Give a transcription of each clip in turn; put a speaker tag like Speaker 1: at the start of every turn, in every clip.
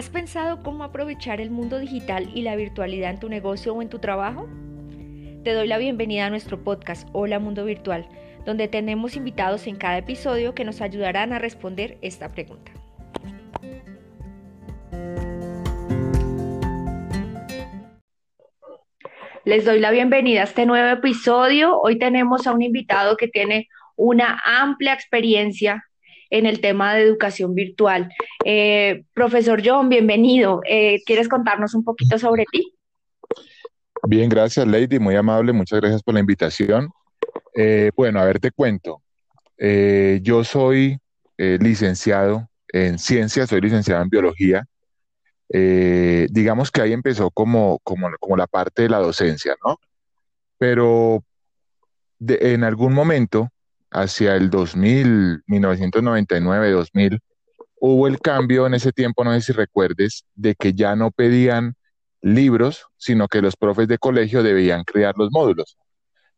Speaker 1: ¿Has pensado cómo aprovechar el mundo digital y la virtualidad en tu negocio o en tu trabajo? Te doy la bienvenida a nuestro podcast Hola Mundo Virtual, donde tenemos invitados en cada episodio que nos ayudarán a responder esta pregunta. Les doy la bienvenida a este nuevo episodio. Hoy tenemos a un invitado que tiene una amplia experiencia en el tema de educación virtual. Eh, profesor John, bienvenido. Eh, ¿Quieres contarnos un poquito sobre ti?
Speaker 2: Bien, gracias Lady, muy amable, muchas gracias por la invitación. Eh, bueno, a ver, te cuento. yo soy licenciado en ciencias, soy licenciado en biología. digamos que ahí empezó como, como, como, la parte de la docencia, ¿no? Pero en algún momento hacia el 2000, 1999, 2000, hubo el cambio en ese tiempo, no sé si recuerdes, de que ya no pedían libros, sino que los profes de colegio debían crear los módulos.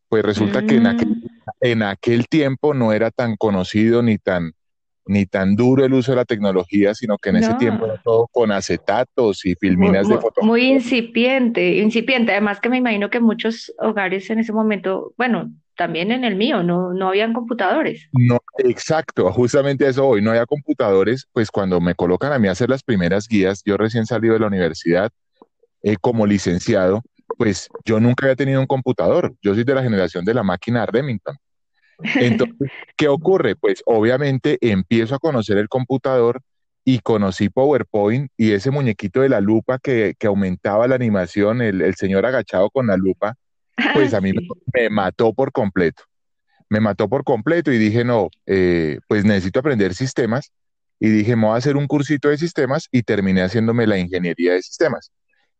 Speaker 2: Pues resulta que en aquel, mm. en aquel tiempo no era tan conocido ni tan, ni tan duro el uso de la tecnología, sino que en ese tiempo era todo con acetatos y filminas de fotos.
Speaker 1: Muy incipiente, incipiente. Además que me imagino que muchos hogares en ese momento, bueno, también en el mío, no, no habían computadores.
Speaker 2: No, exacto, justamente eso hoy, no había computadores, pues cuando me colocan a mí a hacer las primeras guías, yo recién salido de la universidad eh, como licenciado, pues yo nunca había tenido un computador, yo soy de la generación de la máquina Remington. Entonces, ¿qué ocurre? Pues obviamente empiezo a conocer el computador y conocí PowerPoint y ese muñequito de la lupa que, que aumentaba la animación, el, el señor agachado con la lupa, pues a mí me, mató por completo. Me mató por completo y dije, no, eh, pues necesito aprender sistemas. Y dije, me voy a hacer un cursito de sistemas y terminé haciéndome la ingeniería de sistemas.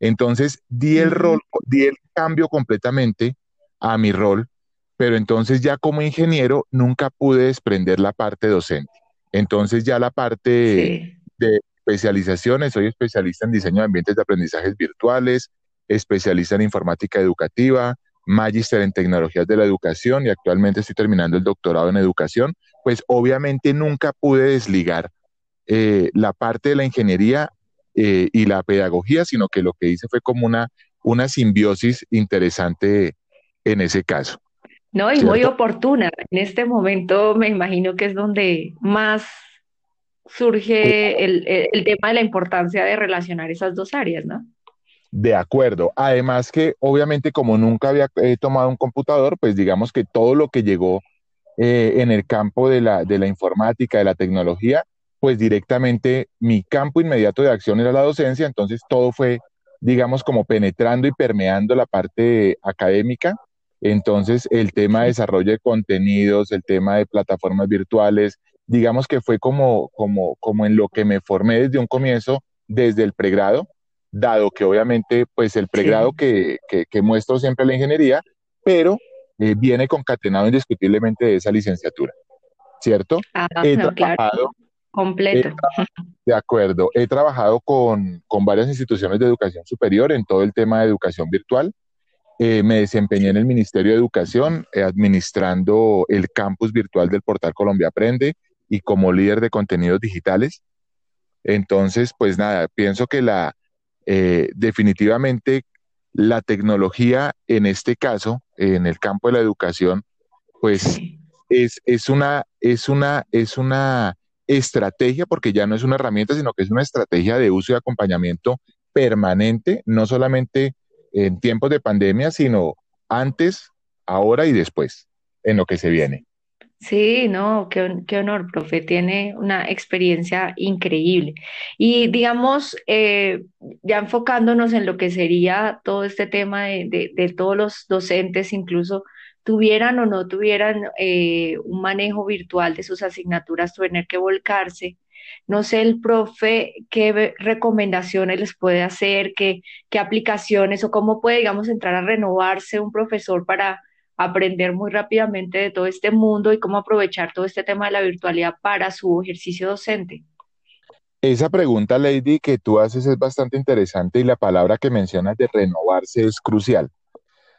Speaker 2: Entonces di el rol, di el cambio completamente a mi rol, pero entonces ya como ingeniero nunca pude desprender la parte docente. Entonces ya la parte de especializaciones, soy especialista en diseño de ambientes de aprendizajes virtuales, especialista en informática educativa, magíster en tecnologías de la educación y actualmente estoy terminando el doctorado en educación, pues obviamente nunca pude desligar eh, la parte de la ingeniería eh, y la pedagogía, sino que lo que hice fue como una, una simbiosis interesante en ese caso.
Speaker 1: No, y muy oportuna. En este momento me imagino que es donde más surge el, el tema de la importancia de relacionar esas dos áreas, ¿no?
Speaker 2: De acuerdo. Además que obviamente como nunca había eh, tomado un computador, pues digamos que todo lo que llegó eh, en el campo de la, de la informática, de la tecnología, pues directamente mi campo inmediato de acción era la docencia, entonces todo fue, digamos, como penetrando y permeando la parte académica. Entonces el tema de desarrollo de contenidos, el tema de plataformas virtuales, digamos que fue como, como, como en lo que me formé desde un comienzo, desde el pregrado, dado que obviamente pues el pregrado que, que, muestro siempre la ingeniería, pero eh, viene concatenado indiscutiblemente de esa licenciatura, ¿cierto?
Speaker 1: Ah, he trabajado, completo.
Speaker 2: de acuerdo, he trabajado con, varias instituciones de educación superior en todo el tema de educación virtual. Eh, me desempeñé en el Ministerio de Educación eh, administrando el campus virtual del portal Colombia Aprende y como líder de contenidos digitales. Entonces, pues nada, pienso que la, eh, definitivamente la tecnología en este caso, en el campo de la educación, pues es, es, una, es, una, es una estrategia, porque ya no es una herramienta, sino que es una estrategia de uso y acompañamiento permanente, no solamente en tiempos de pandemia, sino antes, ahora y después, en lo que se viene.
Speaker 1: Sí, no, qué, qué, honor, profe, tiene una experiencia increíble. Y digamos, eh, ya enfocándonos en lo que sería todo este tema de, de, todos los docentes, incluso tuvieran o no tuvieran eh, un manejo virtual de sus asignaturas, tener que volcarse. No sé, el profe, qué recomendaciones les puede hacer, qué, qué aplicaciones o cómo puede, digamos, entrar a renovarse un profesor para aprender muy rápidamente de todo este mundo y cómo aprovechar todo este tema de la virtualidad para su ejercicio docente?
Speaker 2: Esa pregunta, Lady, que tú haces es bastante interesante y la palabra que mencionas de renovarse es crucial.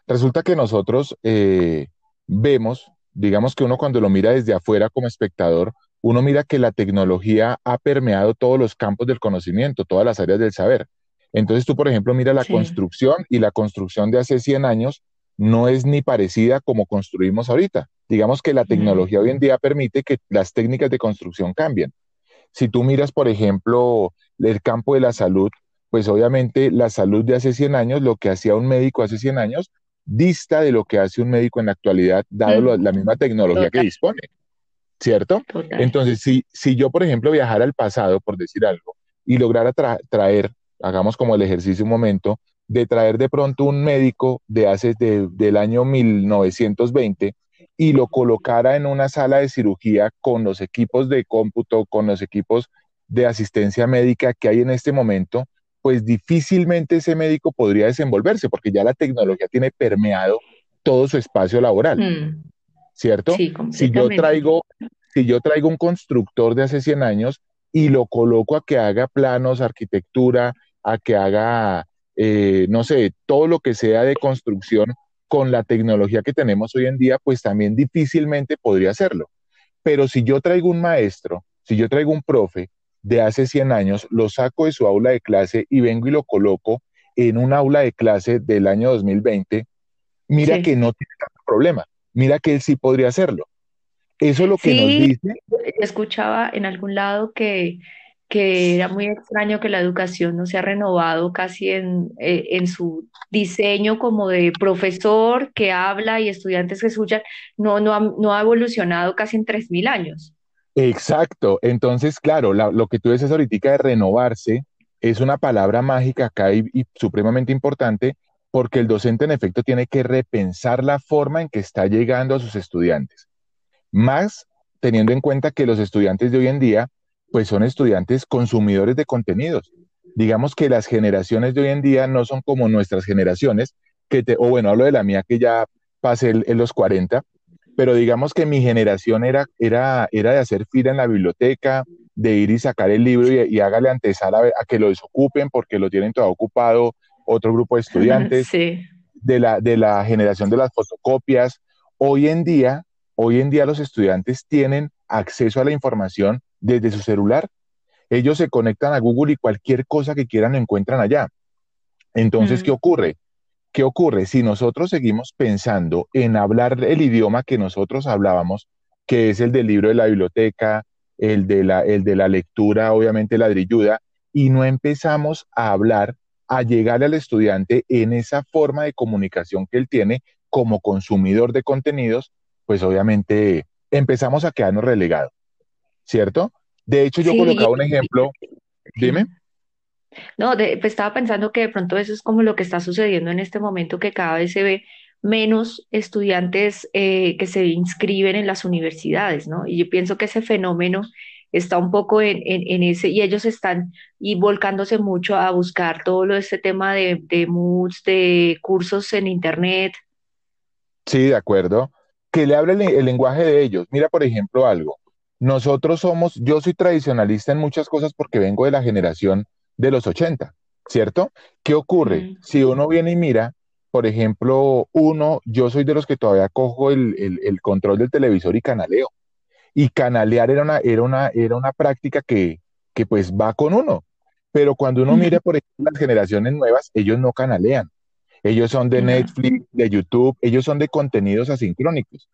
Speaker 2: Resulta que nosotros eh, vemos, digamos que uno cuando lo mira desde afuera como espectador, uno mira que la tecnología ha permeado todos los campos del conocimiento, todas las áreas del saber. Entonces tú, por ejemplo, mira la
Speaker 1: Sí.
Speaker 2: construcción y la construcción de hace 100 años no es ni parecida como construimos ahorita. Digamos que la
Speaker 1: Mm,
Speaker 2: tecnología hoy en día permite que las técnicas de construcción cambien. Si tú miras, por ejemplo, el campo de la salud, pues obviamente la salud de hace 100 años, lo que hacía un médico hace 100 años, dista de lo que hace un médico en la actualidad, dado la misma tecnología que dispone, ¿cierto?
Speaker 1: total.
Speaker 2: Entonces, si, si yo, por ejemplo, viajara al pasado, por decir algo, y lograra tra- traer, hagamos como el ejercicio un momento, de traer de pronto un médico de hace, de- del año 1920 y lo colocara en una sala de cirugía con los equipos de cómputo, con los equipos de asistencia médica que hay en este momento, pues difícilmente ese médico podría desenvolverse porque ya la tecnología tiene permeado todo su espacio laboral.
Speaker 1: Mm,
Speaker 2: ¿cierto?
Speaker 1: Sí,
Speaker 2: Si yo traigo, si yo traigo un constructor de hace 100 años y lo coloco a que haga planos, arquitectura, a que haga, eh, no sé, todo lo que sea de construcción con la tecnología que tenemos hoy en día, pues también difícilmente podría hacerlo. Pero si yo traigo un maestro, si yo traigo un profe de hace 100 años, lo saco de su aula de clase y vengo y lo coloco en un aula de clase del año 2020, mira que no tiene tanto problema, mira que él sí podría hacerlo. Eso lo que nos dice,
Speaker 1: escuchaba en algún lado que, que era muy extraño que la educación no se ha renovado casi en, eh, en su diseño como de profesor que habla y estudiantes que escuchan, no, no ha, no ha evolucionado casi en 3.000 años.
Speaker 2: Exacto, entonces, claro, la- lo que tú dices ahorita de renovarse es una palabra mágica acá y, supremamente importante porque el docente en efecto tiene que repensar la forma en que está llegando a sus estudiantes. Más teniendo en cuenta que los estudiantes de hoy en día, pues son estudiantes consumidores de contenidos. Digamos que las generaciones de hoy en día no son como nuestras generaciones, que te, o bueno, hablo de la mía que ya pasé en los 40, pero digamos que mi generación era, era, era de hacer fila en la biblioteca, de ir y sacar el libro y, y hágale antesala a, a que lo desocupen porque lo tienen todo ocupado otro grupo de estudiantes
Speaker 1: Sí.
Speaker 2: de la, de la generación de las fotocopias. Hoy en día, hoy en día los estudiantes tienen acceso a la información desde su celular. Ellos se conectan a Google y cualquier cosa que quieran lo encuentran allá. Entonces, ¿qué
Speaker 1: Mm,
Speaker 2: ocurre? ¿Qué ocurre? Si nosotros seguimos pensando en hablar el idioma que nosotros hablábamos, que es el del libro de la biblioteca, el de la, el de la lectura, obviamente ladrilluda, y no empezamos a hablar, a llegarle al estudiante en esa forma de comunicación que él tiene como consumidor de contenidos, pues obviamente empezamos a quedarnos relegados, ¿cierto? De hecho, yo
Speaker 1: Sí,
Speaker 2: colocaba un ejemplo, dime.
Speaker 1: No, de- pues estaba pensando que de pronto eso es como lo que está sucediendo en este momento, que cada vez se ve menos estudiantes eh, que se inscriben en las universidades, ¿no? Y yo pienso que ese fenómeno está un poco en, en, en ese, y ellos están y volcándose mucho a buscar todo lo este tema de, de MOOCs, de cursos en internet.
Speaker 2: Sí, de acuerdo. Que le hable el, el lenguaje de ellos. Mira, por ejemplo, algo. Nosotros somos, yo soy tradicionalista en muchas cosas porque vengo de la generación de los 80, ¿cierto? ¿Qué ocurre?
Speaker 1: Mm,
Speaker 2: Si uno viene y mira, por ejemplo, uno, yo soy de los que todavía cojo el, el- el control del televisor y canaleo. Y canalear era una, era una, era una práctica que, que pues va con uno. Pero cuando uno mira, por ejemplo, las generaciones nuevas, ellos no canalean. Ellos son de Netflix, de YouTube, ellos son de contenidos asincrónicos.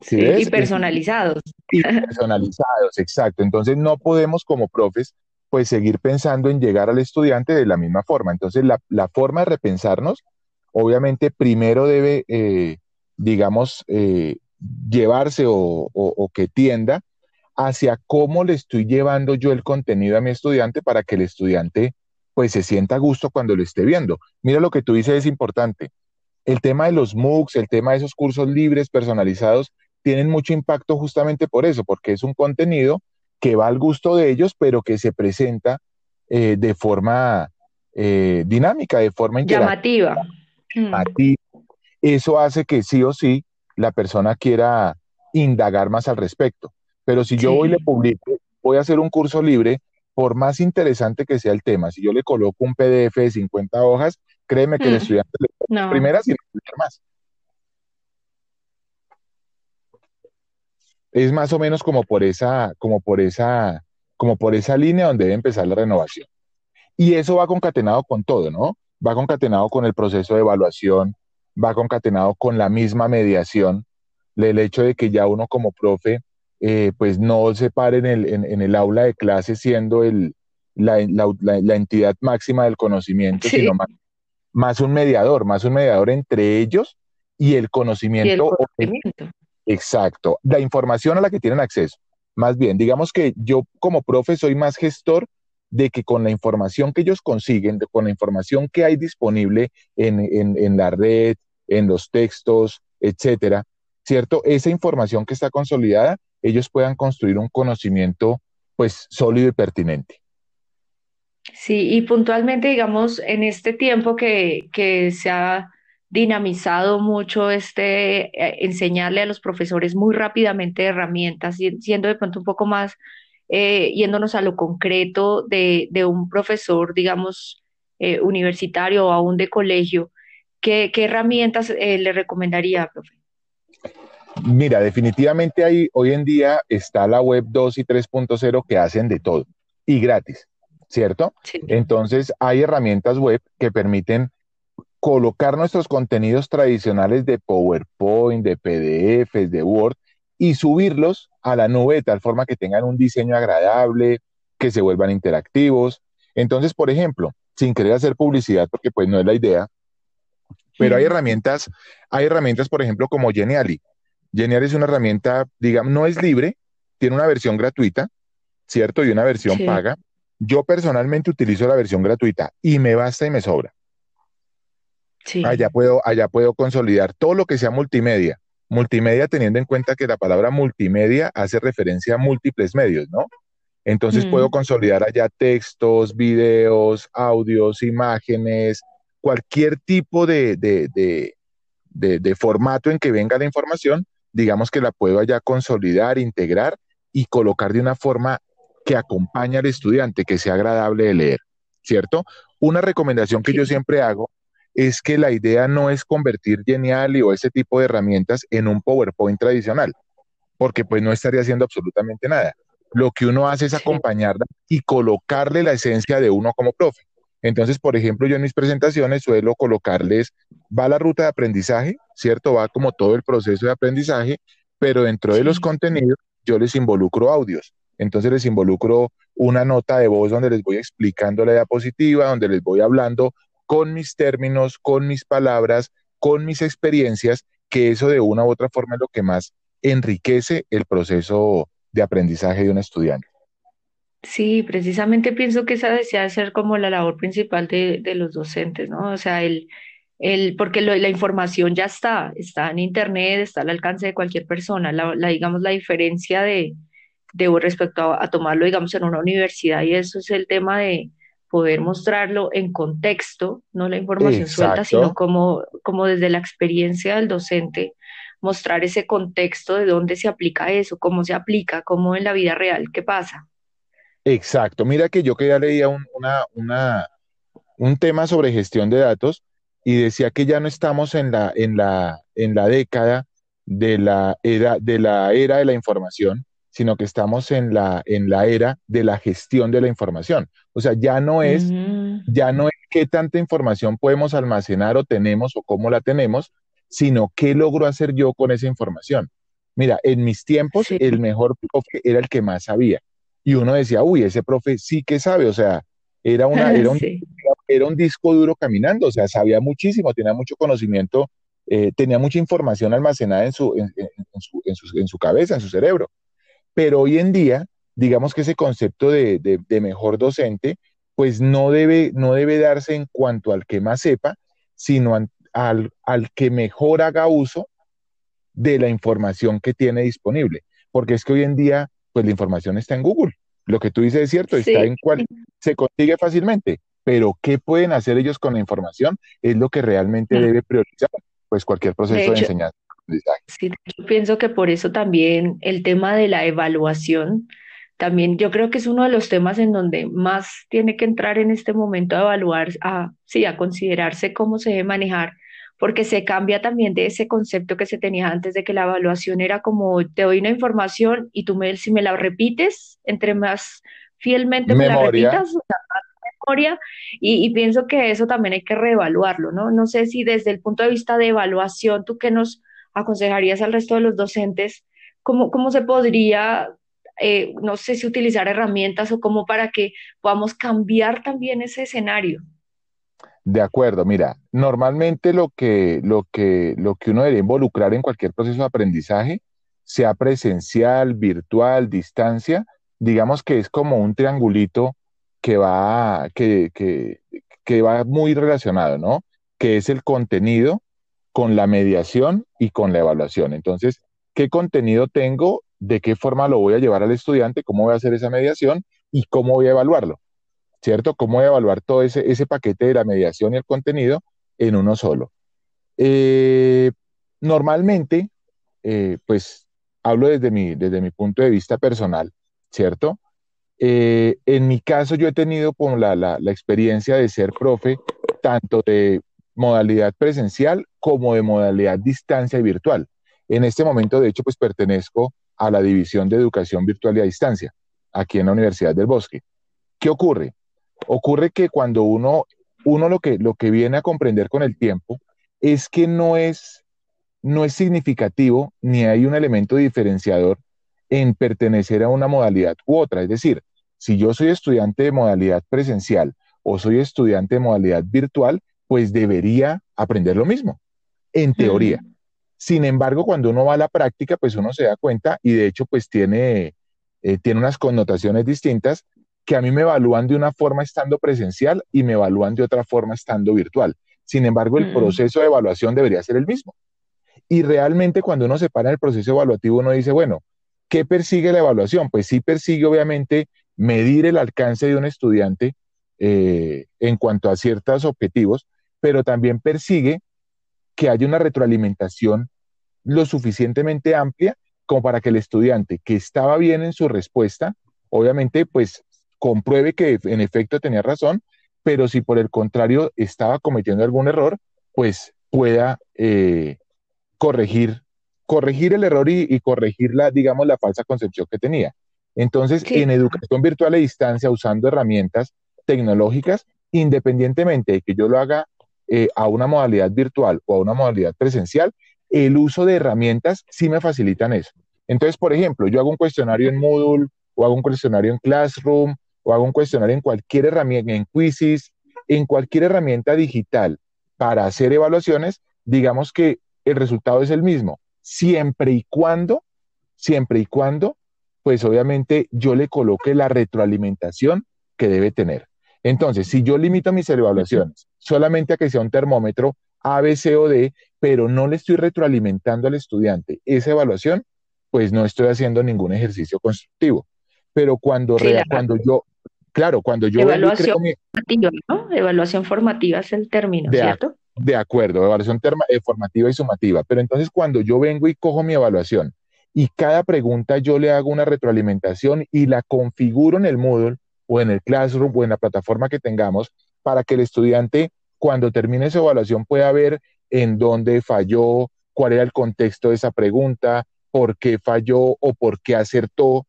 Speaker 2: ¿Sí
Speaker 1: sí, y personalizados.
Speaker 2: y personalizados, exacto. Entonces no podemos como profes pues seguir pensando en llegar al estudiante de la misma forma. Entonces la, forma de repensarnos, obviamente primero debe, eh, digamos, eh, llevarse o, o- o que tienda hacia cómo le estoy llevando yo el contenido a mi estudiante para que el estudiante pues se sienta a gusto cuando lo esté viendo. Mira lo que tú dices es importante. El tema de los MOOCs, el tema de esos cursos libres, personalizados, tienen mucho impacto justamente por eso, porque es un contenido que va al gusto de ellos, pero que se presenta eh, de forma eh, dinámica, de forma.
Speaker 1: Llamativa. Mm,
Speaker 2: Eso hace que sí o sí la persona quiera indagar más al respecto. Pero si yo voy y le publico, voy a hacer un curso libre, por más interesante que sea el tema, si yo le coloco un PDF de 50 hojas, créeme que el
Speaker 1: Mm,
Speaker 2: estudiante le
Speaker 1: no.
Speaker 2: primeras y no va a leer más. Es más o menos como por esa, como por esa, como por esa línea donde debe empezar la renovación. Y eso va concatenado con todo, ¿no? Va concatenado con el proceso de evaluación, va concatenado con la misma mediación, el hecho de que ya uno como profe, eh, pues no se pare en el, en, el aula de clase siendo el, la, la, entidad máxima del conocimiento, sino más, más, un mediador, más un mediador entre ellos y el conocimiento. Exacto, la información a la que tienen acceso. Más bien, digamos que yo como profe soy más gestor de que con la información que ellos consiguen, con la información que hay disponible en, en, en la red, en los textos, etcétera, ¿cierto? Esa información que está consolidada, ellos puedan construir un conocimiento pues sólido y pertinente.
Speaker 1: Sí, y puntualmente, digamos, en este tiempo que, que se ha dinamizado mucho este eh, enseñarle a los profesores muy rápidamente herramientas, siendo de pronto un poco más eh, yéndonos a lo concreto de, de un profesor, digamos, eh, universitario o aún de colegio, ¿qué, qué herramientas le recomendaría, profe?
Speaker 2: Mira, definitivamente hay, hoy en día está la web 2 y 3.0 que hacen de todo y gratis, ¿cierto? Entonces hay herramientas web que permiten colocar nuestros contenidos tradicionales de PowerPoint, de PDFs, de Word y subirlos a la nube de tal forma que tengan un diseño agradable, que se vuelvan interactivos. Entonces, por ejemplo, sin querer hacer publicidad, porque pues no es la idea, pero hay herramientas, hay herramientas, por ejemplo, como Geniali. Geniali es una herramienta, digamos, no es libre, tiene una versión gratuita, ¿cierto? Y una versión paga. Yo personalmente utilizo la versión gratuita y me basta y me sobra. Allá, puedo, allá puedo consolidar todo lo que sea multimedia. Multimedia teniendo en cuenta que la palabra multimedia hace referencia a múltiples medios, ¿no? Entonces puedo consolidar allá textos, videos, audios, imágenes, cualquier tipo de, de, formato en que venga la información, digamos que la puedo allá consolidar, integrar y colocar de una forma que acompañe al estudiante, que sea agradable de leer, ¿cierto? Una recomendación que yo siempre hago es que la idea no es convertir Geniali o ese tipo de herramientas en un PowerPoint tradicional, porque pues no estaría haciendo absolutamente nada. Lo que uno hace es acompañarla y colocarle la esencia de uno como profe. Entonces, por ejemplo, yo en mis presentaciones suelo colocarles, va la ruta de aprendizaje, ¿cierto? Va como todo el proceso de aprendizaje, pero dentro de los contenidos yo les involucro audios. Entonces les involucro una nota de voz donde les voy explicando la diapositiva, donde les voy hablando con mis términos, con mis palabras, con mis experiencias, que eso de una u otra forma es lo que más enriquece el proceso de aprendizaje de un estudiante.
Speaker 1: Sí, precisamente pienso que esa desea ser como la labor principal de, los docentes, ¿no? O sea, el, el, porque la información ya está, está en Internet, está al alcance de cualquier persona. La, digamos, la diferencia de, de respecto a, tomarlo, digamos, en una universidad, y eso es el tema de, poder mostrarlo en contexto, no la información suelta, sino como, como desde la experiencia del docente, mostrar ese contexto de dónde se aplica eso, cómo se aplica, cómo en la vida real, qué pasa.
Speaker 2: Exacto, mira que yo que ya leía un, una, una, un tema sobre gestión de datos y decía que ya no estamos en la, en la, en la década de la era de la era de la información, sino que estamos en la, en la era de la gestión de la información. O sea, ya no es, ya no es qué tanta información podemos almacenar o tenemos o cómo la tenemos, sino qué logro hacer yo con esa información. Mira, en mis tiempos el mejor profe era el que más sabía. Y uno decía, uy, ese profe sí que sabe, o sea, era, una, era, un, era un disco duro caminando, o sea, sabía muchísimo, tenía mucho conocimiento, eh, tenía mucha información almacenada en su, en, su, en, su, en su cabeza, en su cerebro. Pero hoy en día, digamos que ese concepto de, mejor docente, pues no debe, no debe darse en cuanto al que más sepa, sino al, al que mejor haga uso de la información que tiene disponible. Porque es que hoy en día, pues la información está en Google. Lo que tú dices es cierto, está en cual se consigue fácilmente, pero ¿qué pueden hacer ellos con la información? Es lo que realmente debe priorizar, pues cualquier proceso de enseñanza.
Speaker 1: Sí, yo pienso que por eso también el tema de la evaluación, también yo creo que es uno de los temas en donde más tiene que entrar en este momento a evaluar, a, sí, a considerarse cómo se debe manejar, porque se cambia también de ese concepto que se tenía antes de que la evaluación era como te doy una información y tú me, si me la repites, entre más fielmente me la
Speaker 2: Memoria,
Speaker 1: repitas, o sea, más memoria, y, y pienso que eso también hay que reevaluarlo, ¿no? No sé si desde el punto de vista de evaluación, ¿tú qué nos aconsejarías al resto de los docentes? ¿Cómo, cómo se podría, eh, no sé si utilizar herramientas o cómo para que podamos cambiar también ese escenario?
Speaker 2: de acuerdo. Mira, normalmente lo que, lo que, lo que uno debería involucrar en cualquier proceso de aprendizaje, sea presencial, virtual, distancia, digamos que es como un triangulito que va, que, que, que va muy relacionado, ¿no? Que es el contenido con la mediación y con la evaluación. Entonces, ¿qué contenido tengo? ¿De qué forma lo voy a llevar al estudiante? ¿Cómo voy a hacer esa mediación? ¿Y cómo voy a evaluarlo? ¿cierto? ¿Cómo evaluar todo ese, ese paquete de la mediación y el contenido en uno solo? Eh, normalmente, eh, pues hablo desde mi, desde mi punto de vista personal, ¿cierto? Eh, en mi caso, yo he tenido la, la experiencia de ser profe tanto de modalidad presencial como de modalidad distancia y virtual. En este momento, de hecho, pues pertenezco a la División de Educación Virtual y a Distancia, aquí en la Universidad del Bosque. ¿Qué ocurre? Ocurre que cuando uno, uno lo que, lo que viene a comprender con el tiempo es que no es, no es significativo ni hay un elemento diferenciador en pertenecer a una modalidad u otra. Es decir, si yo soy estudiante de modalidad presencial o soy estudiante de modalidad virtual, pues debería aprender lo mismo, en teoría.
Speaker 1: Mm,
Speaker 2: Sin embargo, cuando uno va a la práctica, pues uno se da cuenta y de hecho, pues tiene, eh, tiene unas connotaciones distintas que a mí me evalúan de una forma estando presencial y me evalúan de otra forma estando virtual. Sin embargo, el
Speaker 1: mm,
Speaker 2: proceso de evaluación debería ser el mismo. Y realmente cuando uno se para en el proceso evaluativo, uno dice, bueno, ¿qué persigue la evaluación? Pues sí persigue obviamente medir el alcance de un estudiante eh, en cuanto a ciertos objetivos, pero también persigue que haya una retroalimentación lo suficientemente amplia como para que el estudiante que estaba bien en su respuesta, obviamente, pues compruebe que en efecto tenía razón, pero si por el contrario estaba cometiendo algún error, pues pueda eh, corregir, corregir el error y, y corregir la, digamos, la falsa concepción que tenía. Entonces,
Speaker 1: sí,
Speaker 2: en educación virtual a distancia, usando herramientas tecnológicas, independientemente de que yo lo haga eh, a una modalidad virtual o a una modalidad presencial, el uso de herramientas sí me facilitan eso. Entonces, por ejemplo, yo hago un cuestionario en Moodle o hago un cuestionario en Classroom o hago un cuestionario en cualquier herramienta, en Quizzes, en cualquier herramienta digital para hacer evaluaciones, digamos que el resultado es el mismo, siempre y cuando, siempre y cuando, pues obviamente yo le coloque la retroalimentación que debe tener. Entonces, si yo limito mis evaluaciones solamente a que sea un termómetro A, B, C o D, pero no le estoy retroalimentando al estudiante esa evaluación, pues no estoy haciendo ningún ejercicio constructivo. Pero cuando,
Speaker 1: sí,
Speaker 2: cuando yo, claro, cuando yo
Speaker 1: evaluación
Speaker 2: creo
Speaker 1: formativa, ¿no? Evaluación formativa es el término,
Speaker 2: de,
Speaker 1: ¿cierto?
Speaker 2: de acuerdo, evaluación terma- eh, formativa y sumativa, pero entonces cuando yo vengo y cojo mi evaluación y cada pregunta yo le hago una retroalimentación y la configuro en el Moodle o en el Classroom o en la plataforma que tengamos para que el estudiante cuando termine su evaluación pueda ver en dónde falló, cuál era el contexto de esa pregunta, por qué falló o por qué acertó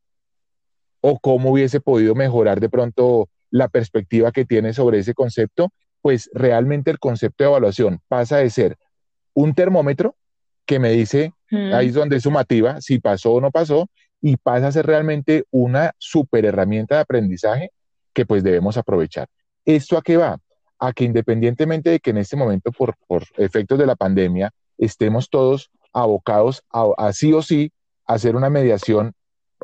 Speaker 2: o cómo hubiese podido mejorar de pronto la perspectiva que tiene sobre ese concepto, pues realmente el concepto de evaluación pasa de ser un termómetro que me dice, ahí
Speaker 1: Mm,
Speaker 2: es donde es sumativa, si pasó o no pasó, y pasa a ser realmente una super herramienta de aprendizaje que pues debemos aprovechar. ¿Esto a qué va? A que independientemente de que en este momento, por, por efectos de la pandemia, estemos todos abocados a, a sí o sí hacer una mediación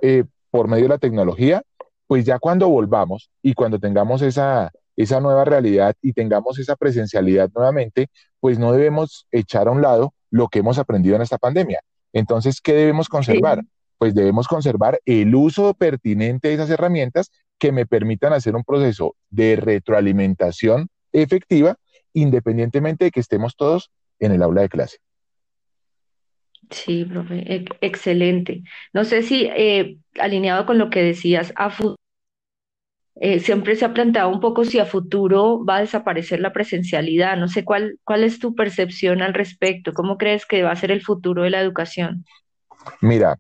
Speaker 2: eh, por medio de la tecnología, pues ya cuando volvamos y cuando tengamos esa, esa nueva realidad y tengamos esa presencialidad nuevamente, pues no debemos echar a un lado lo que hemos aprendido en esta pandemia. Entonces, ¿qué debemos conservar?
Speaker 1: sí,
Speaker 2: Pues debemos conservar el uso pertinente de esas herramientas que me permitan hacer un proceso de retroalimentación efectiva, independientemente de que estemos todos en el aula de clase.
Speaker 1: sí, profe, ex- excelente. No sé si eh, alineado con lo que decías, a eh, siempre se ha planteado un poco si a futuro va a desaparecer la presencialidad. No sé cuál, cuál es tu percepción al respecto. ¿Cómo crees que va a ser el futuro de la educación?
Speaker 2: Mira,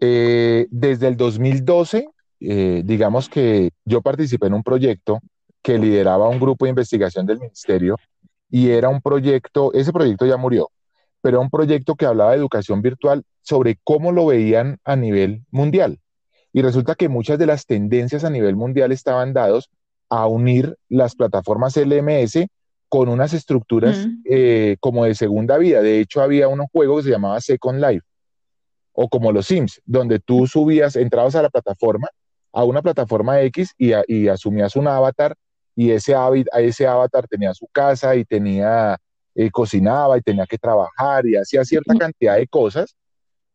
Speaker 2: eh, desde el 2012, eh, digamos que yo participé en un proyecto que lideraba un grupo de investigación del ministerio y era un proyecto, ese proyecto ya murió, pero era un proyecto que hablaba de educación virtual sobre cómo lo veían a nivel mundial. Y resulta que muchas de las tendencias a nivel mundial estaban dados a unir las plataformas LMS con unas estructuras eh, como de segunda vida. De hecho, había un juego que se llamaba Second Life o como los Sims, donde tú subías, entrabas a la plataforma, a una plataforma X y, a- y asumías un avatar y ese, ese avatar tenía su casa y tenía, eh, cocinaba y tenía que trabajar y hacía cierta cantidad de cosas,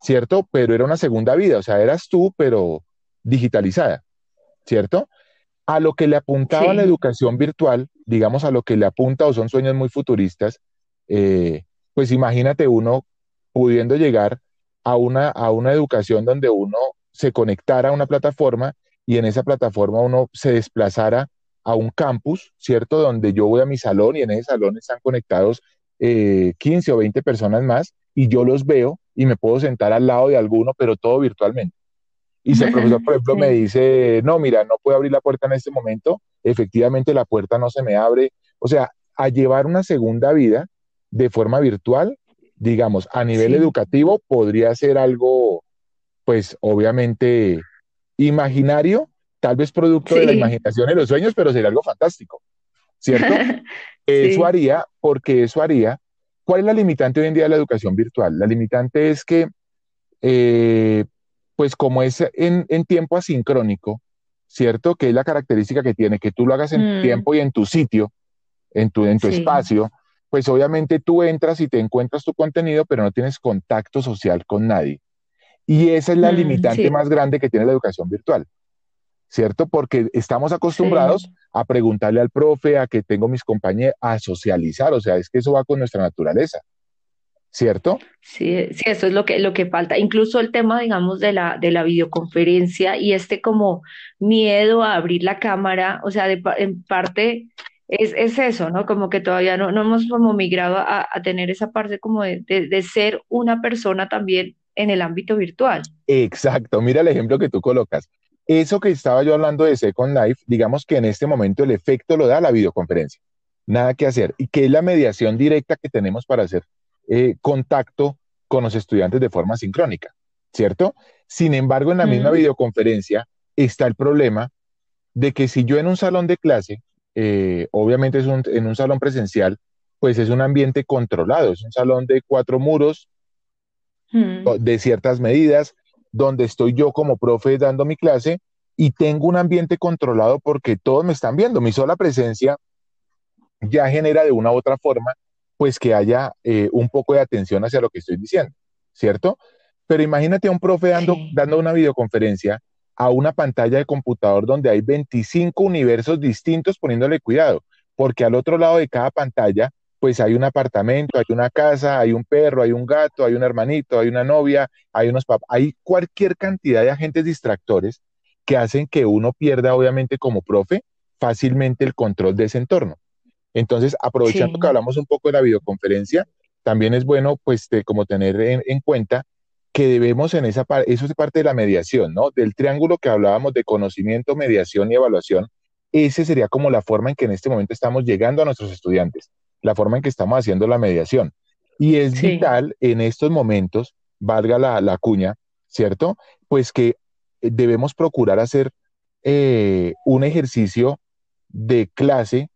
Speaker 2: ¿cierto? Pero era una segunda vida, o sea, eras tú, pero digitalizada, ¿cierto? A lo que le apuntaba la educación virtual, digamos a lo que le apunta o son sueños muy futuristas, eh, pues imagínate uno pudiendo llegar a una, a una educación donde uno se conectara a una plataforma y en esa plataforma uno se desplazara a un campus, ¿cierto? Donde yo voy a mi salón y en ese salón están conectados eh, 15 o 20 personas más y yo los veo y me puedo sentar al lado de alguno, pero todo virtualmente. Y si el profesor, por ejemplo, me dice, no, mira, no puedo abrir la puerta en este momento, efectivamente la puerta no se me abre. O sea, a llevar una segunda vida de forma virtual, digamos, a nivel
Speaker 1: sí,
Speaker 2: educativo, podría ser algo, pues, obviamente imaginario, tal vez producto de la imaginación y los sueños, pero sería algo fantástico, ¿cierto? Eso
Speaker 1: sí,
Speaker 2: haría, porque eso haría, ¿cuál es la limitante hoy en día de la educación virtual? La limitante es que eh, pues como es en, en tiempo asincrónico, ¿cierto? Que es la característica que tiene, que tú lo hagas en
Speaker 1: mm,
Speaker 2: tiempo y en tu sitio, en tu, en tu espacio, pues obviamente tú entras y te encuentras tu contenido, pero no tienes contacto social con nadie. Y esa es la
Speaker 1: mm,
Speaker 2: limitante
Speaker 1: sí,
Speaker 2: más grande que tiene la educación virtual, ¿cierto? Porque estamos
Speaker 1: sí.
Speaker 2: acostumbrados a preguntarle al profe, a que tengo mis compañeros, a socializar, o sea, es que eso va con nuestra naturaleza, ¿cierto?
Speaker 1: Sí, sí, eso es lo que, lo que falta. Incluso el tema, digamos, de la, de la videoconferencia y este como miedo a abrir la cámara, o sea, de, en parte es, es eso, ¿no? Como que todavía no, no hemos como migrado a, a tener esa parte como de, de, de ser una persona también en el ámbito virtual.
Speaker 2: Exacto, mira el ejemplo que tú colocas. Eso que estaba yo hablando de Second Life, digamos que en este momento el efecto lo da la videoconferencia. Nada que hacer. Y que es la mediación directa que tenemos para hacer eh, contacto con los estudiantes de forma sincrónica, ¿cierto? Sin embargo, en la misma videoconferencia está el problema de que si yo en un salón de clase, eh, obviamente es un, en un salón presencial, pues es un ambiente controlado, es un salón de cuatro muros,
Speaker 1: mm,
Speaker 2: de ciertas medidas, donde estoy yo como profe dando mi clase y tengo un ambiente controlado porque todos me están viendo. Mi sola presencia ya genera de una u otra forma, pues que haya eh, un poco de atención hacia lo que estoy diciendo, ¿cierto? Pero imagínate a un profe dando,
Speaker 1: sí,
Speaker 2: dando una videoconferencia a una pantalla de computador donde hay 25 universos distintos poniéndole cuidado, porque al otro lado de cada pantalla, pues hay un apartamento, hay una casa, hay un perro, hay un gato, hay un hermanito, hay una novia, hay unos papás, hay cualquier cantidad de agentes distractores que hacen que uno pierda, obviamente, como profe, fácilmente el control de ese entorno. Entonces, aprovechando que hablamos un poco de la videoconferencia, también es bueno, pues, de, como tener en, en, cuenta que debemos en esa parte, eso es parte de la mediación, ¿no? Del triángulo que hablábamos de conocimiento, mediación y evaluación, ese sería como la forma en que en este momento estamos llegando a nuestros estudiantes, la forma en que estamos haciendo la mediación. Y es
Speaker 1: sí,
Speaker 2: vital en estos momentos, valga la, la cuña, ¿cierto? Pues que debemos procurar hacer eh, un ejercicio de clase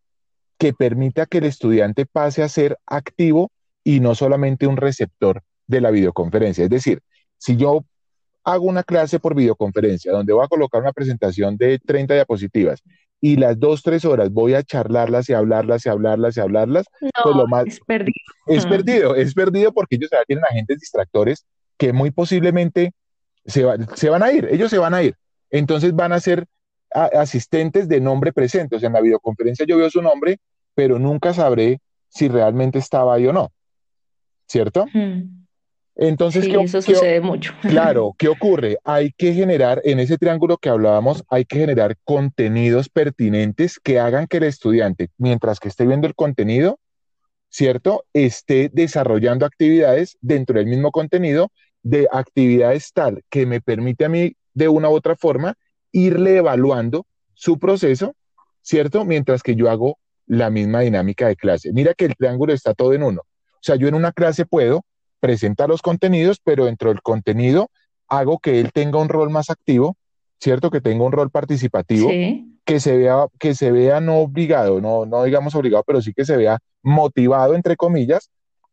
Speaker 2: que permita que el estudiante pase a ser activo y no solamente un receptor de la videoconferencia. Es decir, si yo hago una clase por videoconferencia donde voy a colocar una presentación de 30 diapositivas y las dos, tres horas voy a charlarlas y hablarlas y hablarlas y hablarlas, pues lo más
Speaker 1: es perdido.
Speaker 2: es
Speaker 1: Mm,
Speaker 2: perdido, es perdido porque ellos ya tienen agentes distractores que muy posiblemente se, va- se van a ir, ellos se van a ir. Entonces van a ser a- asistentes de nombre presente. O sea, en la videoconferencia yo veo su nombre, pero nunca sabré si realmente estaba ahí o no, ¿cierto?
Speaker 1: mm.
Speaker 2: Entonces,
Speaker 1: Sí,
Speaker 2: ¿qué,
Speaker 1: eso
Speaker 2: qué-
Speaker 1: sucede mucho.
Speaker 2: claro, ¿qué ocurre? Hay que generar, en ese triángulo que hablábamos, hay que generar contenidos pertinentes que hagan que el estudiante, mientras que esté viendo el contenido, ¿cierto? Esté desarrollando actividades dentro del mismo contenido, de actividades tal que me permite a mí, de una u otra forma, irle evaluando su proceso, ¿cierto? Mientras que yo hago la misma dinámica de clase. Mira que el triángulo está todo en uno. O sea, yo en una clase puedo presentar los contenidos, pero dentro del contenido hago que él tenga un rol más activo, ¿cierto? Que tenga un rol participativo
Speaker 1: Sí,
Speaker 2: que se vea, que se vea no obligado, no, no digamos obligado, pero sí que se vea motivado, entre comillas,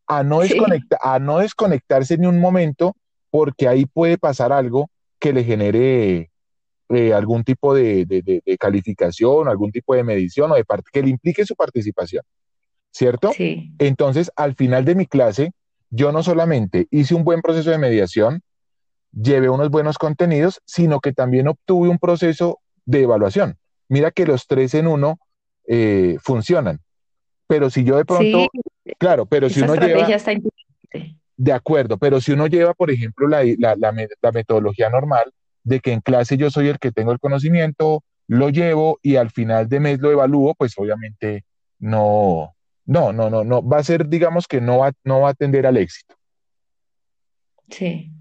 Speaker 2: a no,
Speaker 1: sí,
Speaker 2: desconecta- a no desconectarse ni un momento, porque ahí puede pasar algo que le genere eh, algún tipo de, de- de- de calificación, algún tipo de medición o de parte que le implique su participación, ¿cierto?
Speaker 1: sí,
Speaker 2: Entonces, al final de mi clase, yo no solamente hice un buen proceso de mediación, llevé unos buenos contenidos, sino que también obtuve un proceso de evaluación. Mira que los tres en uno eh, funcionan, pero si yo de
Speaker 1: sí,
Speaker 2: pronto, claro, pero si uno lleva,
Speaker 1: está
Speaker 2: de acuerdo, pero si uno lleva, por ejemplo, la, la, la la metodología normal de que en clase yo soy el que tengo el conocimiento, lo llevo y al final de mes lo evalúo, pues obviamente no, no, no, no, no, va a ser, digamos que no va, no va a tender al éxito.
Speaker 1: Sí.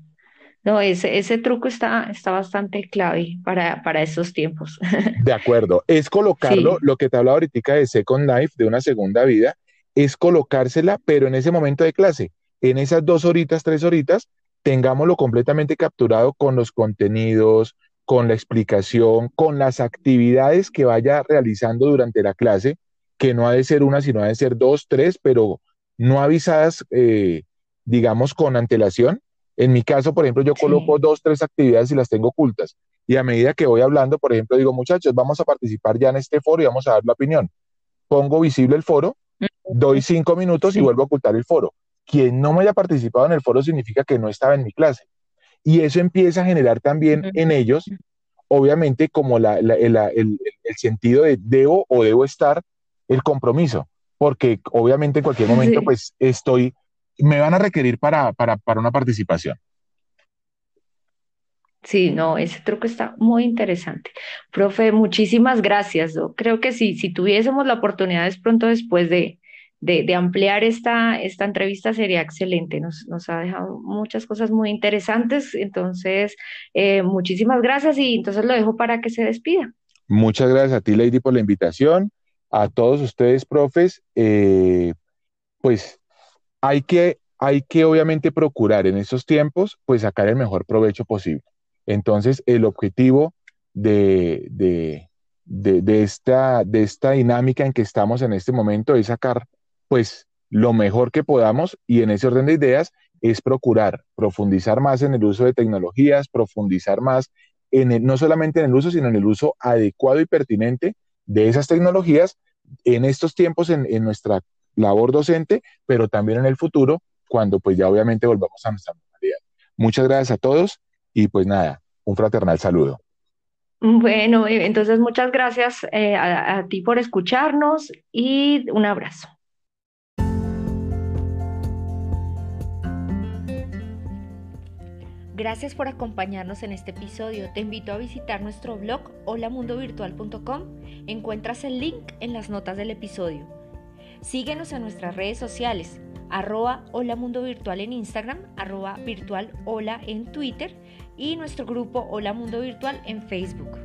Speaker 1: No, ese, ese truco está, está bastante clave para, para estos tiempos.
Speaker 2: De acuerdo, es colocarlo,
Speaker 1: Sí,
Speaker 2: lo que te hablaba ahorita de Second Life, de una segunda vida, es colocársela, pero en ese momento de clase, en esas dos horitas, tres horitas, tengámoslo completamente capturado con los contenidos, con la explicación, con las actividades que vaya realizando durante la clase, que no ha de ser una, sino ha de ser dos, tres, pero no avisadas, eh, digamos, con antelación. En mi caso, por ejemplo, yo coloco
Speaker 1: sí.
Speaker 2: dos, tres actividades y las tengo ocultas. Y a medida que voy hablando, por ejemplo, digo, muchachos, vamos a participar ya en este foro y vamos a dar la opinión. Pongo visible el foro, doy cinco minutos y vuelvo a ocultar el foro. Quien no me haya participado en el foro significa que no estaba en mi clase. Y eso empieza a generar también en ellos, obviamente, como la, la- el, el- el sentido de debo o debo estar, el compromiso. Porque obviamente en cualquier momento,
Speaker 1: Sí.
Speaker 2: pues estoy, me van a requerir para, para, para una participación.
Speaker 1: Sí, no, ese truco está muy interesante. Profe, muchísimas gracias. Yo creo que sí, si tuviésemos la oportunidad de pronto después de, de, de ampliar esta, esta entrevista sería excelente. Nos, nos ha dejado muchas cosas muy interesantes. Entonces, eh, muchísimas gracias y entonces lo dejo para que se despida.
Speaker 2: Muchas gracias a ti, Lady, por la invitación. A todos ustedes, profes, eh, pues hay que, hay que obviamente procurar en estos tiempos, pues sacar el mejor provecho posible. Entonces, el objetivo de, de, de, esta, de esta dinámica en que estamos en este momento es sacar, pues, lo mejor que podamos y en ese orden de ideas es procurar profundizar más en el uso de tecnologías, profundizar más en el, no solamente en el uso, sino en el uso adecuado y pertinente de esas tecnologías en estos tiempos en, en nuestra labor docente, pero también en el futuro, cuando pues ya obviamente volvamos a nuestra normalidad. Muchas gracias a todos y pues nada, un fraternal saludo.
Speaker 1: Bueno, eh, entonces muchas gracias eh, a, a ti por escucharnos y un abrazo. Gracias por acompañarnos en este episodio. Te invito a visitar nuestro blog holamundovirtual.com. Encuentras el link en las notas del episodio. Síguenos en nuestras redes sociales, arroba Hola Mundo Virtual en Instagram, arroba virtual hola en Twitter y nuestro grupo Hola Mundo Virtual en Facebook.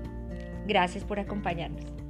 Speaker 1: Gracias por acompañarnos.